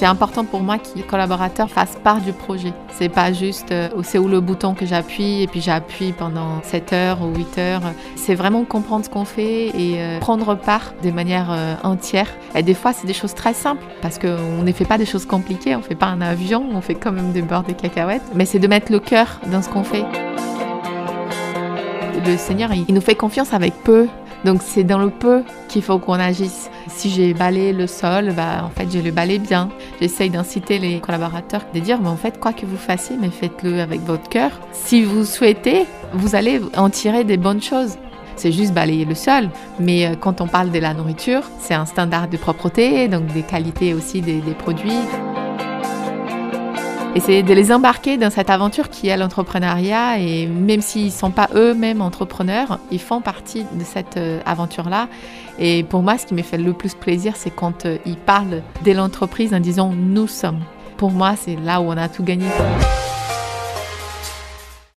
C'est important pour moi que les collaborateurs fassent part du projet. C'est pas juste euh, c'est où le bouton que j'appuie et puis j'appuie pendant 7 heures ou 8 heures. C'est vraiment comprendre ce qu'on fait et euh, prendre part de manière euh, entière. Et des fois, c'est des choses très simples parce qu'on ne fait pas des choses compliquées. On fait pas un avion, on fait quand même des beurre de cacahuètes. Mais c'est de mettre le cœur dans ce qu'on fait. Le Seigneur, il nous fait confiance avec peu. Donc c'est dans le peu qu'il faut qu'on agisse. Si j'ai balayé le sol, bah, en fait, je le balaye bien. J'essaye d'inciter les collaborateurs de dire, mais en fait, quoi que vous fassiez, mais faites-le avec votre cœur. Si vous souhaitez, vous allez en tirer des bonnes choses. C'est juste balayer le sol. Mais euh, quand on parle de la nourriture, c'est un standard de propreté, donc des qualités aussi des, des produits. C'est de les embarquer dans cette aventure qui est l'entrepreneuriat. Et même s'ils ne sont pas eux-mêmes entrepreneurs, ils font partie de cette euh, aventure-là. Et pour moi, ce qui me fait le plus plaisir, c'est quand euh, ils parlent de l'entreprise en disant nous sommes. Pour moi, c'est là où on a tout gagné.